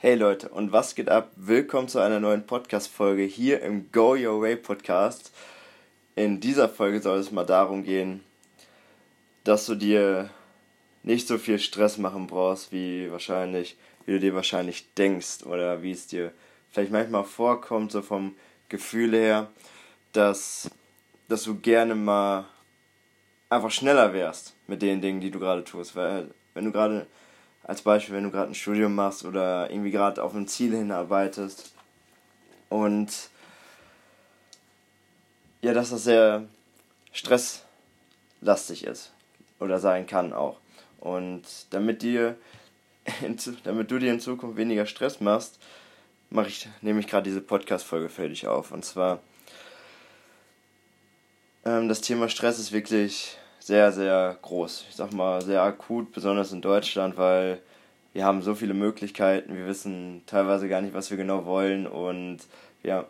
Hey Leute, und was geht ab? Willkommen zu einer neuen Podcast-Folge hier im Go Your Way Podcast. In dieser Folge soll es mal darum gehen, dass du dir nicht so viel Stress machen brauchst, wie wahrscheinlich, wie du dir wahrscheinlich denkst oder wie es dir vielleicht manchmal vorkommt, so vom Gefühl her, dass, dass du gerne mal einfach schneller wärst mit den Dingen, die du gerade tust. Weil wenn du gerade als Beispiel, wenn du gerade ein Studium machst oder irgendwie gerade auf ein Ziel hinarbeitest. Und ja, dass das sehr stresslastig ist oder sein kann auch. Und damit dir damit du dir in Zukunft weniger Stress machst, mache ich nehme ich gerade diese Podcast Folge für dich auf und zwar ähm, das Thema Stress ist wirklich sehr, sehr groß. Ich sag mal sehr akut, besonders in Deutschland, weil wir haben so viele Möglichkeiten, wir wissen teilweise gar nicht, was wir genau wollen und ja,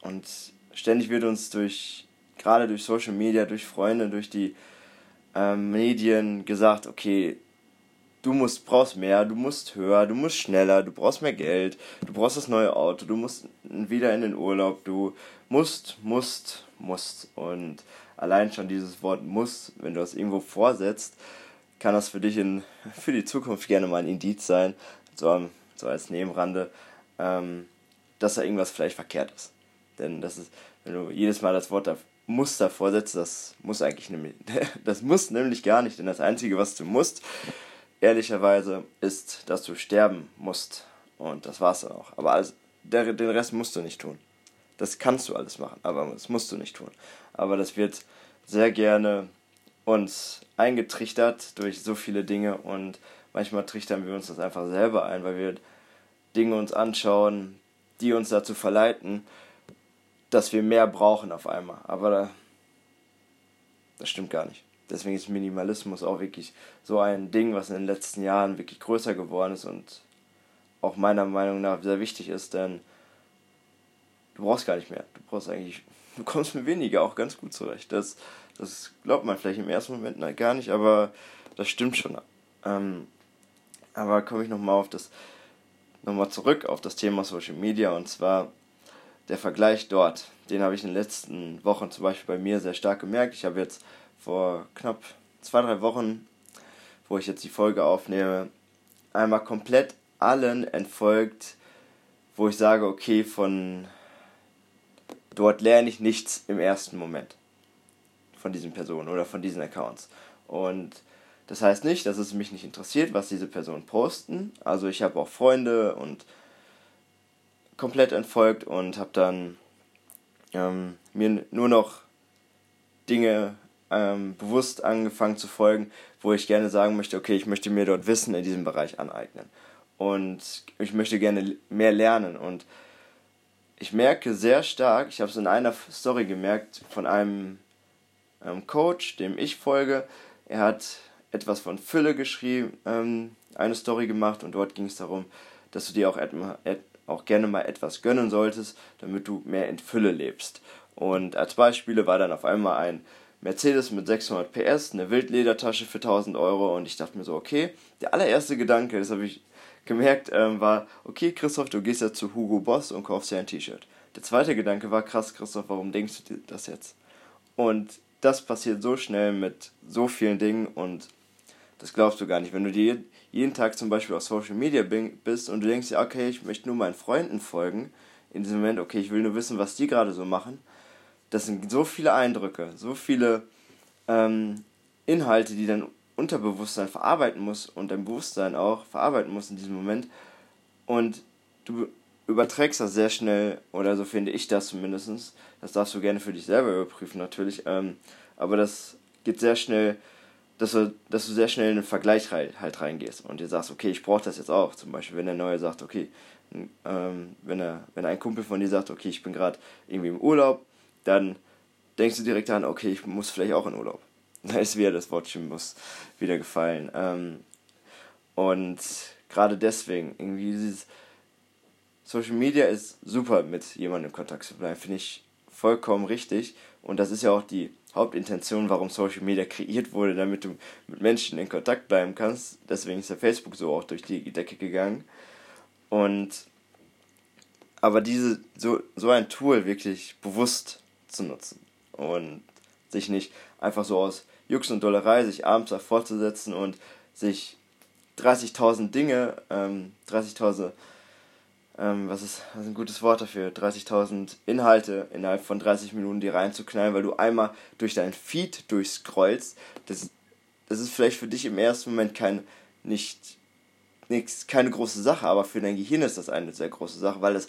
und ständig wird uns durch, gerade durch Social Media, durch Freunde, durch die ähm, Medien gesagt, okay, du musst, brauchst mehr, du musst höher, du musst schneller, du brauchst mehr Geld, du brauchst das neue Auto, du musst wieder in den Urlaub, du musst, musst, musst. Und allein schon dieses Wort muss, wenn du das irgendwo vorsetzt, kann das für dich in, für die Zukunft gerne mal ein Indiz sein, so, so als Nebenrande, ähm, dass da irgendwas vielleicht verkehrt ist. Denn das ist, wenn du jedes Mal das Wort da muss davor setzt, das muss eigentlich nämlich, das muss nämlich gar nicht, denn das Einzige, was du musst, ehrlicherweise, ist, dass du sterben musst. Und das war's dann auch. Aber alles, der, den Rest musst du nicht tun. Das kannst du alles machen, aber das musst du nicht tun. Aber das wird sehr gerne uns eingetrichtert durch so viele Dinge und manchmal trichtern wir uns das einfach selber ein, weil wir Dinge uns anschauen, die uns dazu verleiten, dass wir mehr brauchen auf einmal. Aber da, das stimmt gar nicht. Deswegen ist Minimalismus auch wirklich so ein Ding, was in den letzten Jahren wirklich größer geworden ist und auch meiner Meinung nach sehr wichtig ist, denn du brauchst gar nicht mehr. Du brauchst eigentlich, du kommst mit weniger auch ganz gut zurecht. Das, das glaubt man vielleicht im ersten Moment na, gar nicht, aber das stimmt schon. Ähm, aber komme ich nochmal auf das, nochmal zurück auf das Thema Social Media und zwar der Vergleich dort. Den habe ich in den letzten Wochen zum Beispiel bei mir sehr stark gemerkt. Ich habe jetzt vor knapp zwei, drei Wochen, wo ich jetzt die Folge aufnehme, einmal komplett allen entfolgt, wo ich sage, okay, von dort lerne ich nichts im ersten Moment von diesen Personen oder von diesen Accounts. Und das heißt nicht, dass es mich nicht interessiert, was diese Personen posten. Also ich habe auch Freunde und komplett entfolgt und habe dann ähm, mir nur noch Dinge ähm, bewusst angefangen zu folgen, wo ich gerne sagen möchte, okay, ich möchte mir dort Wissen in diesem Bereich aneignen. Und ich möchte gerne mehr lernen. Und ich merke sehr stark, ich habe es in einer Story gemerkt von einem ähm, Coach, dem ich folge. Er hat etwas von Fülle geschrieben, ähm, eine Story gemacht und dort ging es darum, dass du dir auch, auch gerne mal etwas gönnen solltest, damit du mehr in Fülle lebst. Und als Beispiele war dann auf einmal ein Mercedes mit 600 PS, eine Wildledertasche für 1000 Euro und ich dachte mir so, okay, der allererste Gedanke, das habe ich gemerkt, ähm, war, okay, Christoph, du gehst ja zu Hugo Boss und kaufst dir ein T-Shirt. Der zweite Gedanke war, krass, Christoph, warum denkst du dir das jetzt? Und das passiert so schnell mit so vielen Dingen und das glaubst du gar nicht. Wenn du dir jeden Tag zum Beispiel auf Social Media bist und du denkst dir, okay, ich möchte nur meinen Freunden folgen, in diesem Moment, okay, ich will nur wissen, was die gerade so machen, das sind so viele Eindrücke, so viele ähm, Inhalte, die dein Unterbewusstsein verarbeiten muss und dein Bewusstsein auch verarbeiten muss in diesem Moment. Und du überträgst das sehr schnell, oder so finde ich das zumindest. Das darfst du gerne für dich selber überprüfen, natürlich. Ähm, aber das geht sehr schnell, dass du, dass du sehr schnell in den Vergleich halt reingehst und dir sagst, okay, ich brauche das jetzt auch. Zum Beispiel, wenn der Neue sagt, okay, ähm, wenn, er, wenn ein Kumpel von dir sagt, okay, ich bin gerade irgendwie im Urlaub, dann denkst du direkt an, okay, ich muss vielleicht auch in Urlaub. Da ist wieder das Wortchen muss wieder gefallen. Ähm, und gerade deswegen, irgendwie dieses Social Media ist super, mit jemandem in Kontakt zu bleiben, finde ich vollkommen richtig. Und das ist ja auch die Hauptintention, warum Social Media kreiert wurde, damit du mit Menschen in Kontakt bleiben kannst. Deswegen ist der Facebook so auch durch die Decke gegangen. Und aber diese, so, so ein Tool wirklich bewusst zu nutzen und sich nicht einfach so aus Jux und Dollerei sich abends davor zu setzen und sich 30.000 Dinge, ähm, 30.000, ähm, was, ist, was ist ein gutes Wort dafür, 30.000 Inhalte innerhalb von 30 Minuten dir reinzuknallen, weil du einmal durch dein Feed durchscrollst. Das, das ist vielleicht für dich im ersten Moment kein, nicht, nix, keine große Sache, aber für dein Gehirn ist das eine sehr große Sache, weil es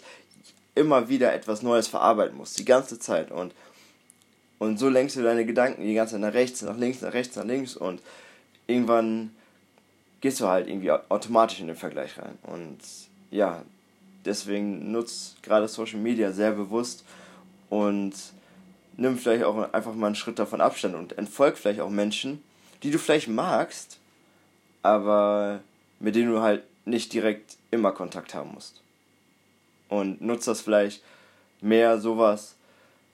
immer wieder etwas Neues verarbeiten muss, die ganze Zeit. Und, und so lenkst du deine Gedanken die ganze Zeit nach rechts, nach links, nach rechts, nach links und irgendwann gehst du halt irgendwie automatisch in den Vergleich rein. Und ja, deswegen nutzt gerade Social Media sehr bewusst und nimm vielleicht auch einfach mal einen Schritt davon Abstand und entfolg vielleicht auch Menschen, die du vielleicht magst, aber mit denen du halt nicht direkt immer Kontakt haben musst. Und nutzt das vielleicht mehr sowas,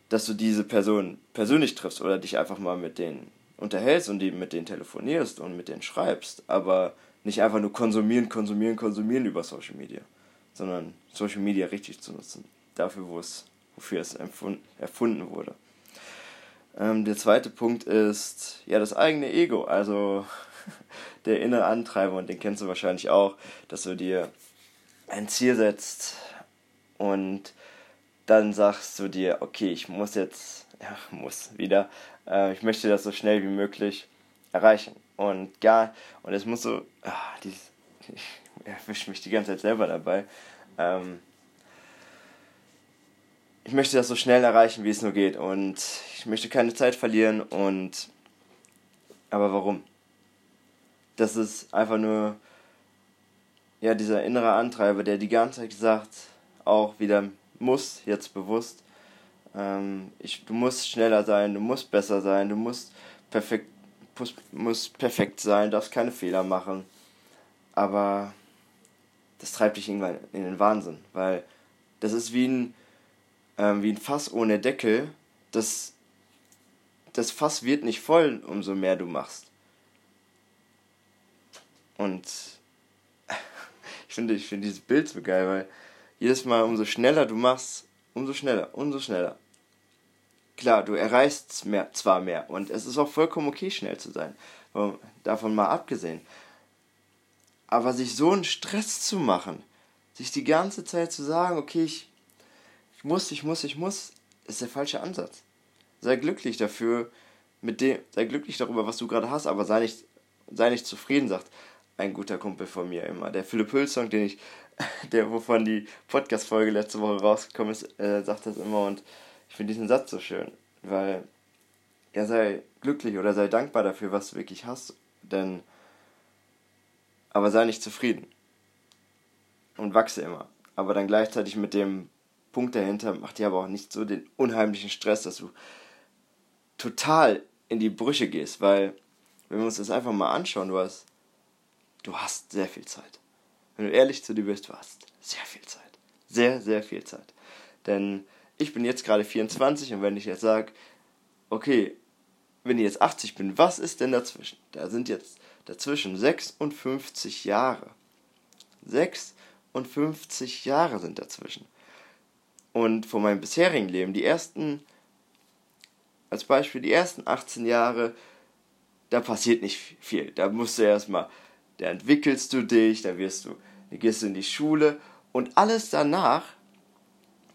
dass du diese Person persönlich triffst oder dich einfach mal mit denen unterhältst und die mit denen telefonierst und mit denen schreibst, aber nicht einfach nur konsumieren, konsumieren, konsumieren über Social Media, sondern Social Media richtig zu nutzen, dafür, wo es, wofür es erfunden wurde. Ähm, der zweite Punkt ist ja das eigene Ego, also der innere Antreiber und den kennst du wahrscheinlich auch, dass du dir ein Ziel setzt, und dann sagst du dir, okay, ich muss jetzt, ja, muss wieder, äh, ich möchte das so schnell wie möglich erreichen. Und ja, und es muss so, ach, dieses, erwische mich die ganze Zeit selber dabei. Ähm, ich möchte das so schnell erreichen, wie es nur geht. Und ich möchte keine Zeit verlieren. Und aber warum? Das ist einfach nur ja dieser innere Antreiber, der die ganze Zeit sagt, auch wieder muss, jetzt bewusst. Ähm, ich, du musst schneller sein, du musst besser sein, du musst perfekt, musst perfekt sein, darfst keine Fehler machen. Aber das treibt dich irgendwann in den Wahnsinn, weil das ist wie ein, ähm, wie ein Fass ohne Deckel. Das, das Fass wird nicht voll, umso mehr du machst. Und ich finde ich find dieses Bild so geil, weil jedes Mal, umso schneller du machst, umso schneller, umso schneller. Klar, du erreichst mehr, zwar mehr und es ist auch vollkommen okay, schnell zu sein. Davon mal abgesehen. Aber sich so einen Stress zu machen, sich die ganze Zeit zu sagen, okay, ich, ich muss, ich muss, ich muss, ist der falsche Ansatz. Sei glücklich dafür, mit dem, sei glücklich darüber, was du gerade hast, aber sei nicht, sei nicht zufrieden, sagt ein guter Kumpel von mir immer. Der Philipp Hülsong, den ich der wovon die Podcast-Folge letzte Woche rausgekommen ist, äh, sagt das immer und ich finde diesen Satz so schön, weil er sei glücklich oder sei dankbar dafür, was du wirklich hast, denn aber sei nicht zufrieden und wachse immer. Aber dann gleichzeitig mit dem Punkt dahinter macht dir aber auch nicht so den unheimlichen Stress, dass du total in die Brüche gehst, weil wenn wir uns das einfach mal anschauen, du hast, du hast sehr viel Zeit wenn du ehrlich zu dir bist, du hast sehr viel Zeit. Sehr, sehr viel Zeit. Denn ich bin jetzt gerade 24 und wenn ich jetzt sage, okay, wenn ich jetzt 80 bin, was ist denn dazwischen? Da sind jetzt dazwischen 56 Jahre. 56 Jahre sind dazwischen. Und von meinem bisherigen Leben, die ersten, als Beispiel, die ersten 18 Jahre, da passiert nicht viel. Da musst du erstmal da entwickelst du dich, da wirst du, da gehst du in die Schule und alles danach,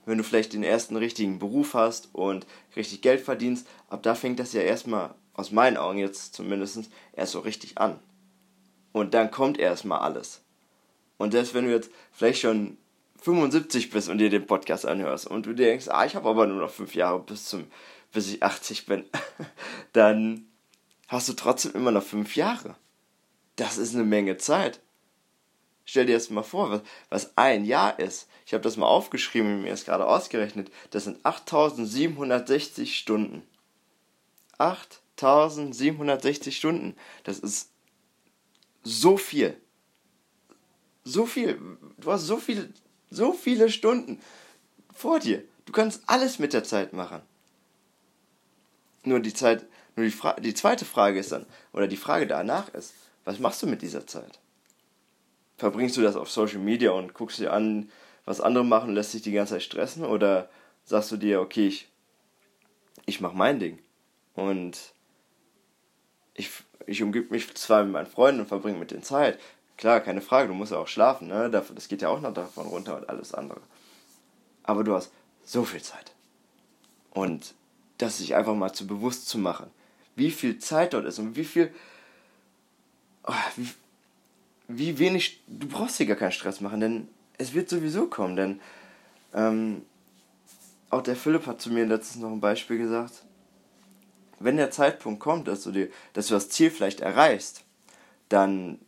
wenn du vielleicht den ersten richtigen Beruf hast und richtig Geld verdienst, ab da fängt das ja erstmal, aus meinen Augen jetzt zumindest, erst so richtig an. Und dann kommt erstmal alles. Und selbst wenn du jetzt vielleicht schon 75 bist und dir den Podcast anhörst und du denkst, ah, ich habe aber nur noch fünf Jahre bis zum, bis ich 80 bin, dann hast du trotzdem immer noch fünf Jahre. Das ist eine Menge Zeit. Stell dir jetzt mal vor, was, was ein Jahr ist. Ich habe das mal aufgeschrieben mir ist gerade ausgerechnet. Das sind 8760 Stunden. 8760 Stunden. Das ist so viel. So viel. Du hast so viele, so viele Stunden vor dir. Du kannst alles mit der Zeit machen. Nur die Zeit, nur die, Fra die zweite Frage ist dann, oder die Frage danach ist, was machst du mit dieser Zeit? verbringst du das auf Social Media und guckst dir an, was andere machen lässt dich die ganze Zeit stressen? Oder sagst du dir, okay, ich, ich mache mein Ding und ich, ich umgib mich zwar mit meinen Freunden und verbringe mit denen Zeit. Klar, keine Frage, du musst ja auch schlafen, ne? Das geht ja auch noch davon runter und alles andere. Aber du hast so viel Zeit. Und das sich einfach mal zu bewusst zu machen, wie viel Zeit dort ist und wie viel. Oh, wie, wie wenig. Du brauchst dir gar keinen Stress machen, denn es wird sowieso kommen. Denn ähm, auch der Philipp hat zu mir letztens noch ein Beispiel gesagt. Wenn der Zeitpunkt kommt, dass du, dir, dass du das Ziel vielleicht erreichst, dann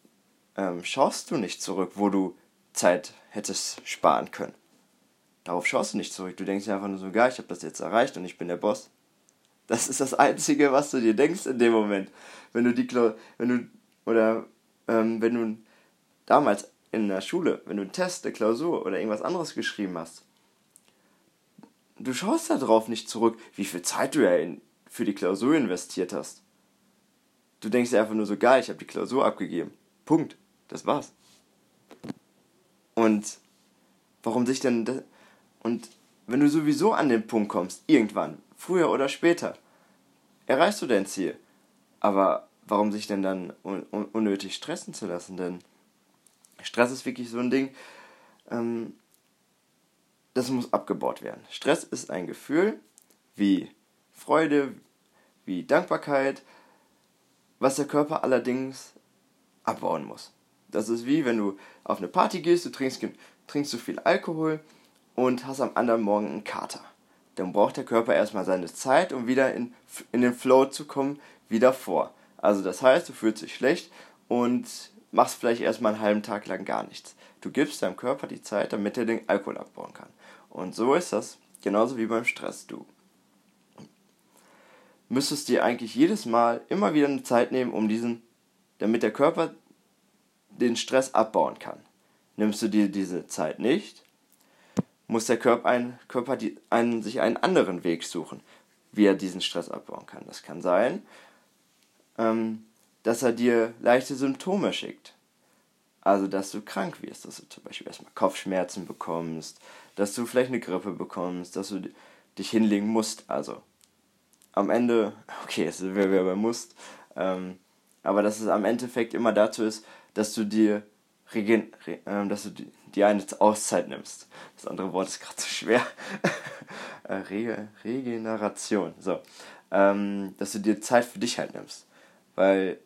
ähm, schaust du nicht zurück, wo du Zeit hättest sparen können. Darauf schaust du nicht zurück. Du denkst dir einfach nur so, geil, ich habe das jetzt erreicht und ich bin der Boss. Das ist das Einzige, was du dir denkst in dem Moment. Wenn du die, wenn du, oder ähm, wenn du damals in der Schule, wenn du einen Test, eine Klausur oder irgendwas anderes geschrieben hast, du schaust darauf nicht zurück, wie viel Zeit du ja in, für die Klausur investiert hast. Du denkst dir einfach nur so, geil, ich habe die Klausur abgegeben. Punkt. Das war's. Und warum sich denn. Und wenn du sowieso an den Punkt kommst, irgendwann, früher oder später, erreichst du dein Ziel. Aber warum sich denn dann un unnötig stressen zu lassen? Denn Stress ist wirklich so ein Ding, ähm, das muss abgebaut werden. Stress ist ein Gefühl wie Freude, wie Dankbarkeit, was der Körper allerdings abbauen muss. Das ist wie wenn du auf eine Party gehst, du trinkst, trinkst zu viel Alkohol und hast am anderen Morgen einen Kater dann braucht der Körper erstmal seine Zeit, um wieder in, in den Flow zu kommen, wie davor. Also das heißt, du fühlst dich schlecht und machst vielleicht erstmal einen halben Tag lang gar nichts. Du gibst deinem Körper die Zeit, damit er den Alkohol abbauen kann. Und so ist das genauso wie beim Stress. Du müsstest dir eigentlich jedes Mal immer wieder eine Zeit nehmen, um diesen, damit der Körper den Stress abbauen kann. Nimmst du dir diese Zeit nicht, muss der Körper, ein, Körper die, einen, sich einen anderen Weg suchen, wie er diesen Stress abbauen kann. Das kann sein, ähm, dass er dir leichte Symptome schickt. Also, dass du krank wirst, dass du zum Beispiel erstmal Kopfschmerzen bekommst, dass du vielleicht eine Grippe bekommst, dass du dich hinlegen musst. Also, am Ende, okay, sind wir wieder bei Musst, ähm, aber dass es am Endeffekt immer dazu ist, dass du dir regen, re, äh, dass du dir eine Auszeit nimmst. Das andere Wort ist gerade zu schwer. Äh, Re Regeneration. So. Ähm, dass du dir Zeit für dich halt nimmst. Weil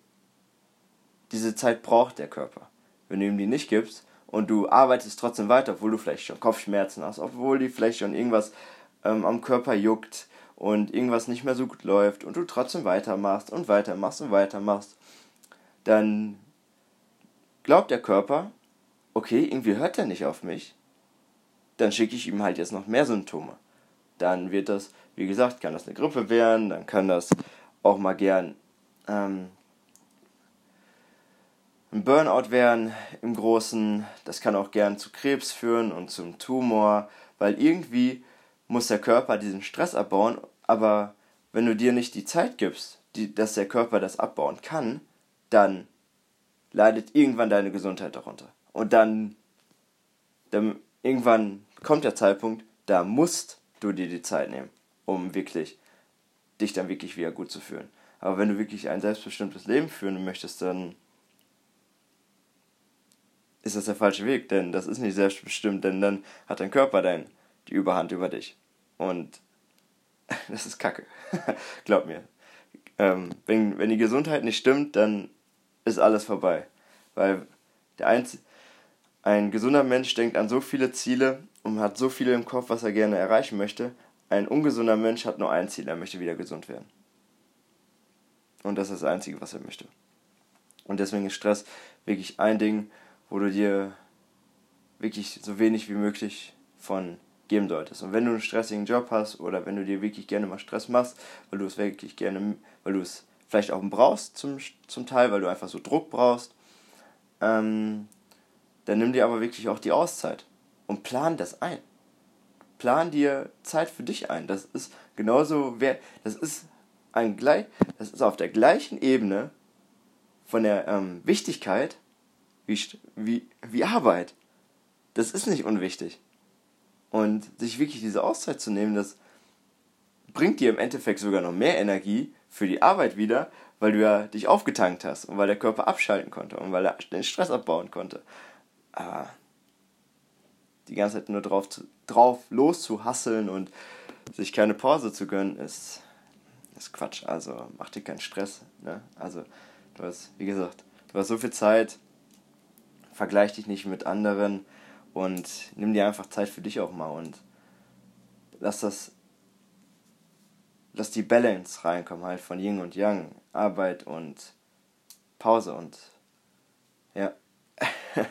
diese Zeit braucht der Körper. Wenn du ihm die nicht gibst und du arbeitest trotzdem weiter, obwohl du vielleicht schon Kopfschmerzen hast, obwohl die vielleicht schon irgendwas ähm, am Körper juckt und irgendwas nicht mehr so gut läuft und du trotzdem weitermachst und weitermachst und weitermachst, dann glaubt der Körper, okay, irgendwie hört er nicht auf mich, dann schicke ich ihm halt jetzt noch mehr Symptome. Dann wird das, wie gesagt, kann das eine Grippe werden, dann kann das auch mal gern ähm, ein Burnout werden im Großen. Das kann auch gern zu Krebs führen und zum Tumor, weil irgendwie muss der Körper diesen Stress abbauen, aber wenn du dir nicht die Zeit gibst, die, dass der Körper das abbauen kann, dann leidet irgendwann deine Gesundheit darunter. Und dann, dann irgendwann kommt der Zeitpunkt, da musst du dir die Zeit nehmen, um wirklich dich dann wirklich wieder gut zu fühlen. Aber wenn du wirklich ein selbstbestimmtes Leben führen möchtest, dann ist das der falsche Weg, denn das ist nicht selbstbestimmt, denn dann hat dein Körper dein, die Überhand über dich. Und das ist Kacke. Glaub mir. Ähm, wenn, wenn die Gesundheit nicht stimmt, dann ist alles vorbei. Weil der einzige, ein gesunder Mensch denkt an so viele Ziele und hat so viel im Kopf, was er gerne erreichen möchte. Ein ungesunder Mensch hat nur ein Ziel, er möchte wieder gesund werden. Und das ist das Einzige, was er möchte. Und deswegen ist Stress wirklich ein Ding, wo du dir wirklich so wenig wie möglich von geben solltest. Und wenn du einen stressigen Job hast oder wenn du dir wirklich gerne mal Stress machst, weil du es wirklich gerne, weil du es vielleicht auch brauchst zum, zum Teil, weil du einfach so Druck brauchst, ähm, dann nimm dir aber wirklich auch die Auszeit und plan das ein. Plan dir Zeit für dich ein. Das ist genauso, das ist ein gleich, das ist auf der gleichen Ebene von der ähm, Wichtigkeit wie, wie, wie Arbeit. Das ist nicht unwichtig. Und sich wirklich diese Auszeit zu nehmen, das bringt dir im Endeffekt sogar noch mehr Energie für die Arbeit wieder, weil du ja dich aufgetankt hast und weil der Körper abschalten konnte und weil er den Stress abbauen konnte. Aber die ganze Zeit nur drauf, drauf loszuhasseln und sich keine Pause zu gönnen, ist, ist Quatsch. Also mach dir keinen Stress. Ne? Also du hast, wie gesagt, du hast so viel Zeit, vergleich dich nicht mit anderen und nimm dir einfach Zeit für dich auch mal und lass das, lass die Balance reinkommen halt von Yin und Yang, Arbeit und Pause und ja.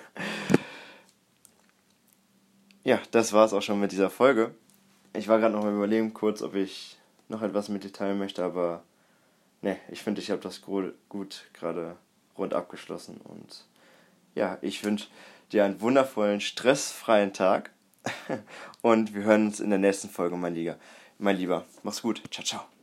ja, das war es auch schon mit dieser Folge. Ich war gerade noch mal überlegen kurz, ob ich noch etwas mit dir teilen möchte, aber ne, ich finde, ich habe das gut gerade rund abgeschlossen und ja, ich wünsche dir einen wundervollen, stressfreien Tag und wir hören uns in der nächsten Folge, mein Lieber. Mein Lieber, mach's gut. Ciao, ciao.